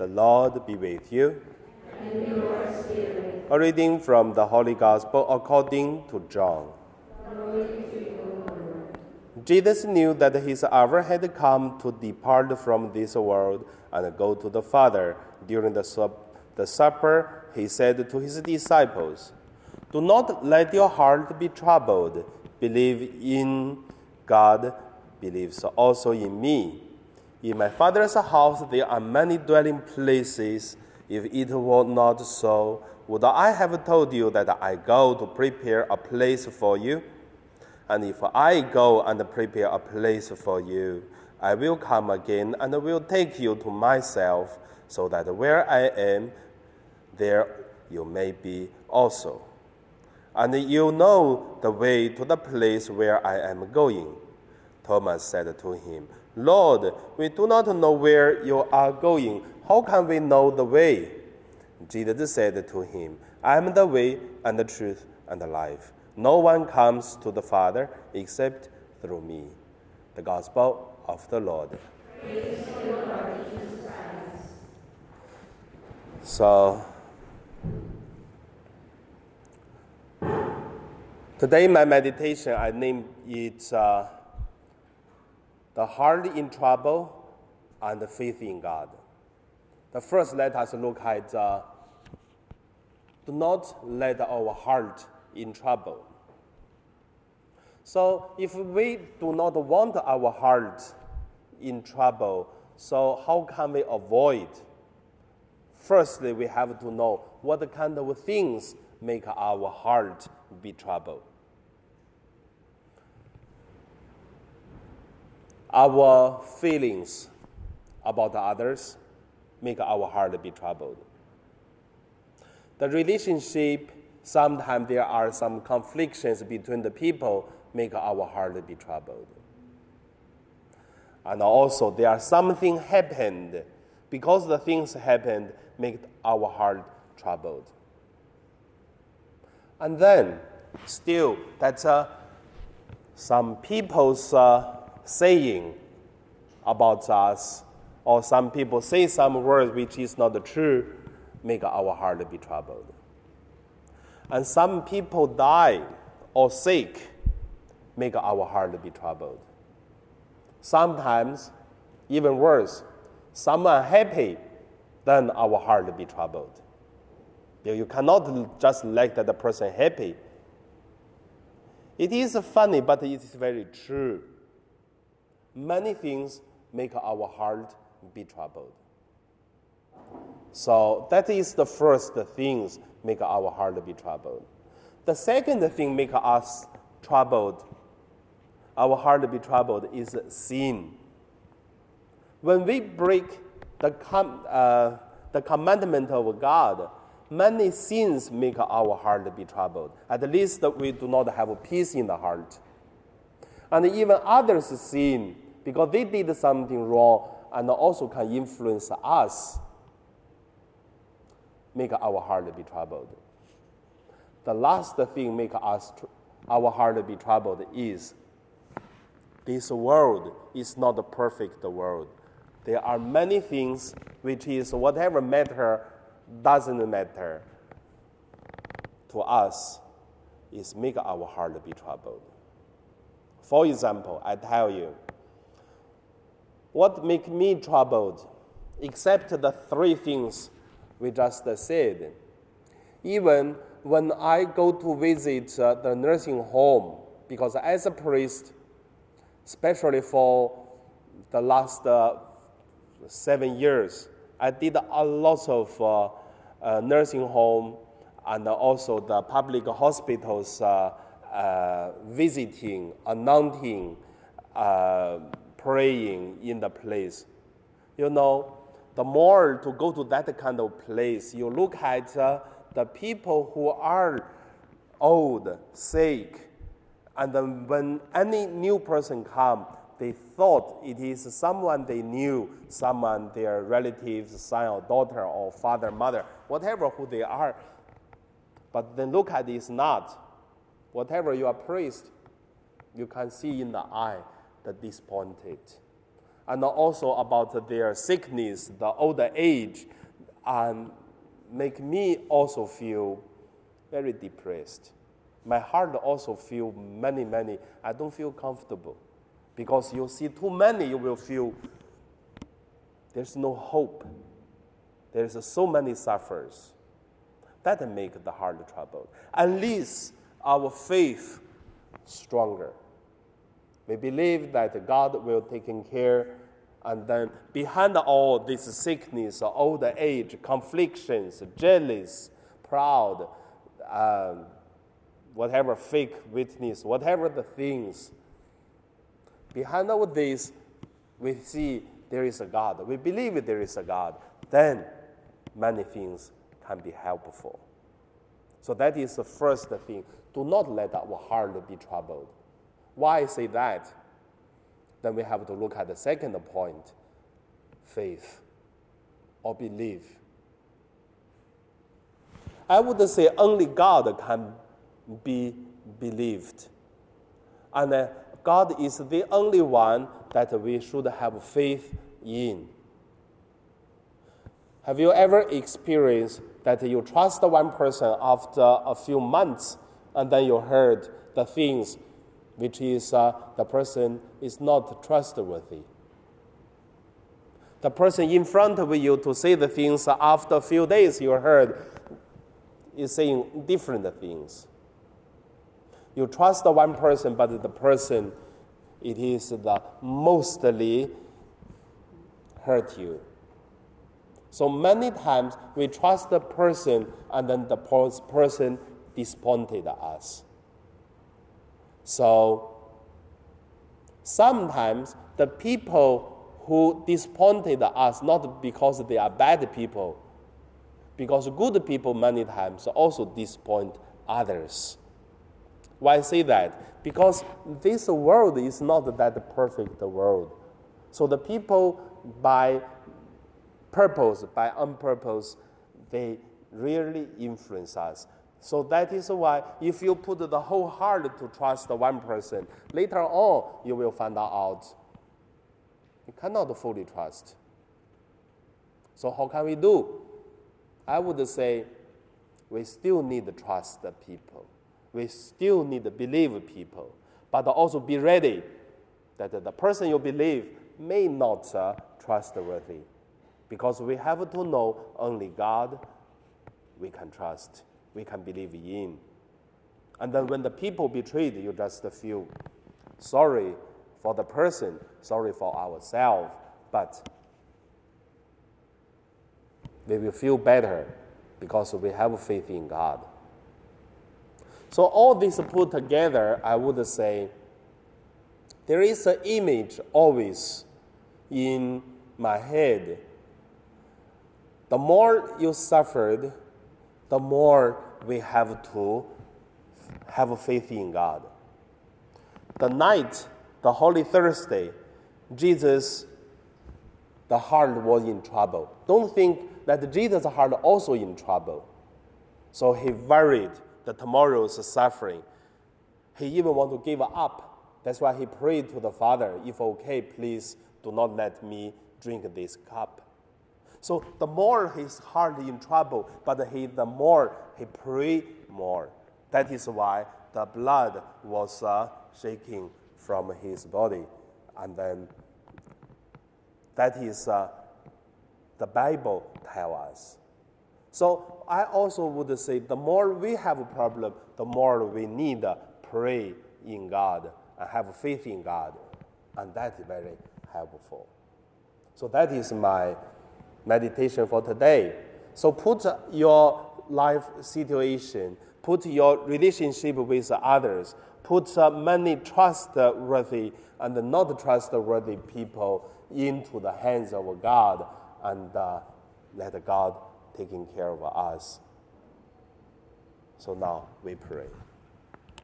The Lord be with you. And your spirit. A reading from the Holy Gospel according to John. Jesus knew that his hour had come to depart from this world and go to the Father. During the, sup- the supper, he said to his disciples, Do not let your heart be troubled. Believe in God, believe also in me. In my Father's house there are many dwelling places. If it were not so, would I have told you that I go to prepare a place for you? And if I go and prepare a place for you, I will come again and will take you to myself, so that where I am, there you may be also. And you know the way to the place where I am going. Thomas said to him, Lord, we do not know where you are going. How can we know the way? Jesus said to him, I am the way and the truth and the life. No one comes to the Father except through me. The Gospel of the Lord. So, today my meditation, I named it uh, The Heart in Trouble and the Faith in God. The first, let us look at uh, do not let our heart in trouble. So, if we do not want our heart in trouble, so how can we avoid? Firstly, we have to know what kind of things make our heart be troubled. Our feelings about others make our heart be troubled. The relationship, sometimes there are some conflicts between the people, make our heart be troubled. And also, there are something happened because the things happened, make our heart troubled. And then, still, that's uh, some people's uh, saying about us, or some people say some words which is not true, make our heart be troubled. And some people die or sick, make our heart be troubled. Sometimes, even worse, someone happy, then our heart be troubled. You cannot just let that person happy. It is funny, but it is very true. Many things make our heart be troubled. So that is the first things make our heart be troubled. The second thing make us troubled, our heart be troubled is sin. When we break the, com- uh, the commandment of God, many sins make our heart be troubled. At least we do not have peace in the heart. And even others sin because they did something wrong and also can influence us, make our heart be troubled. The last thing make us our heart be troubled is this world is not a perfect world. There are many things which is whatever matter doesn't matter to us is make our heart be troubled. For example, I tell you, what make me troubled, except the three things we just said. Even when I go to visit uh, the nursing home, because as a priest, especially for the last uh, seven years, I did a lot of uh, uh, nursing home and also the public hospitals uh, visiting, anointing, uh, praying in the place. You know, the more to go to that kind of place, you look at uh, the people who are old, sick, and then when any new person come, they thought it is someone they knew, someone their relatives, son or daughter or father, mother, whatever who they are. But then look at it's not. Whatever you are praised, you can see in the eye the disappointed. and also about their sickness, the older age, and make me also feel very depressed. My heart also feel many, many. I don't feel comfortable because you see too many, you will feel there's no hope. There's so many sufferers. That make the heart troubled. At least our faith stronger. We believe that God will take care, and then behind all this sickness, old age, conflictions, jealous, proud, um, whatever fake witness, whatever the things, behind all this, we see there is a God. We believe there is a God. Then many things can be helpful. So that is the first thing. Do not let our heart be troubled. Why say that? Then we have to look at the second point faith or belief. I would say only God can be believed. And uh, God is the only one that we should have faith in. Have you ever experienced that you trust one person after a few months and then you heard the things which is uh, the person is not trustworthy? The person in front of you to say the things after a few days you heard is saying different things. You trust the one person, but the person it is the mostly hurt you. So many times we trust the person and then the person disappointed us. So sometimes the people who disappointed us not because they are bad people, because good people many times also disappoint others. Why I say that? Because this world is not that perfect world. So the people by purpose, by unpurpose, they really influence us. So that is why if you put the whole heart to trust one person, later on you will find out you cannot fully trust. So how can we do? I would say we still need to trust the people. We still need to believe people, but also be ready that the person you believe may not uh, trustworthy because we have to know only God we can trust, we can believe in. And then when the people betrayed, you just feel sorry for the person, sorry for ourselves, but we will feel better because we have faith in God. So, all this put together, I would say there is an image always in my head the more you suffered, the more we have to have faith in God. The night, the Holy Thursday, Jesus, the heart was in trouble. Don't think that Jesus' heart also in trouble. So he worried the tomorrow's suffering. He even want to give up. That's why he prayed to the Father, if okay, please do not let me drink this cup. So the more his heart in trouble, but he the more he pray more. That is why the blood was uh, shaking from his body, and then that is uh, the Bible tell us. So I also would say the more we have a problem, the more we need to pray in God and have faith in God, and that is very helpful. So that is my meditation for today. So put your life situation, put your relationship with others, put many trustworthy and not trustworthy people into the hands of God and uh, let God taking care of us. So now we pray.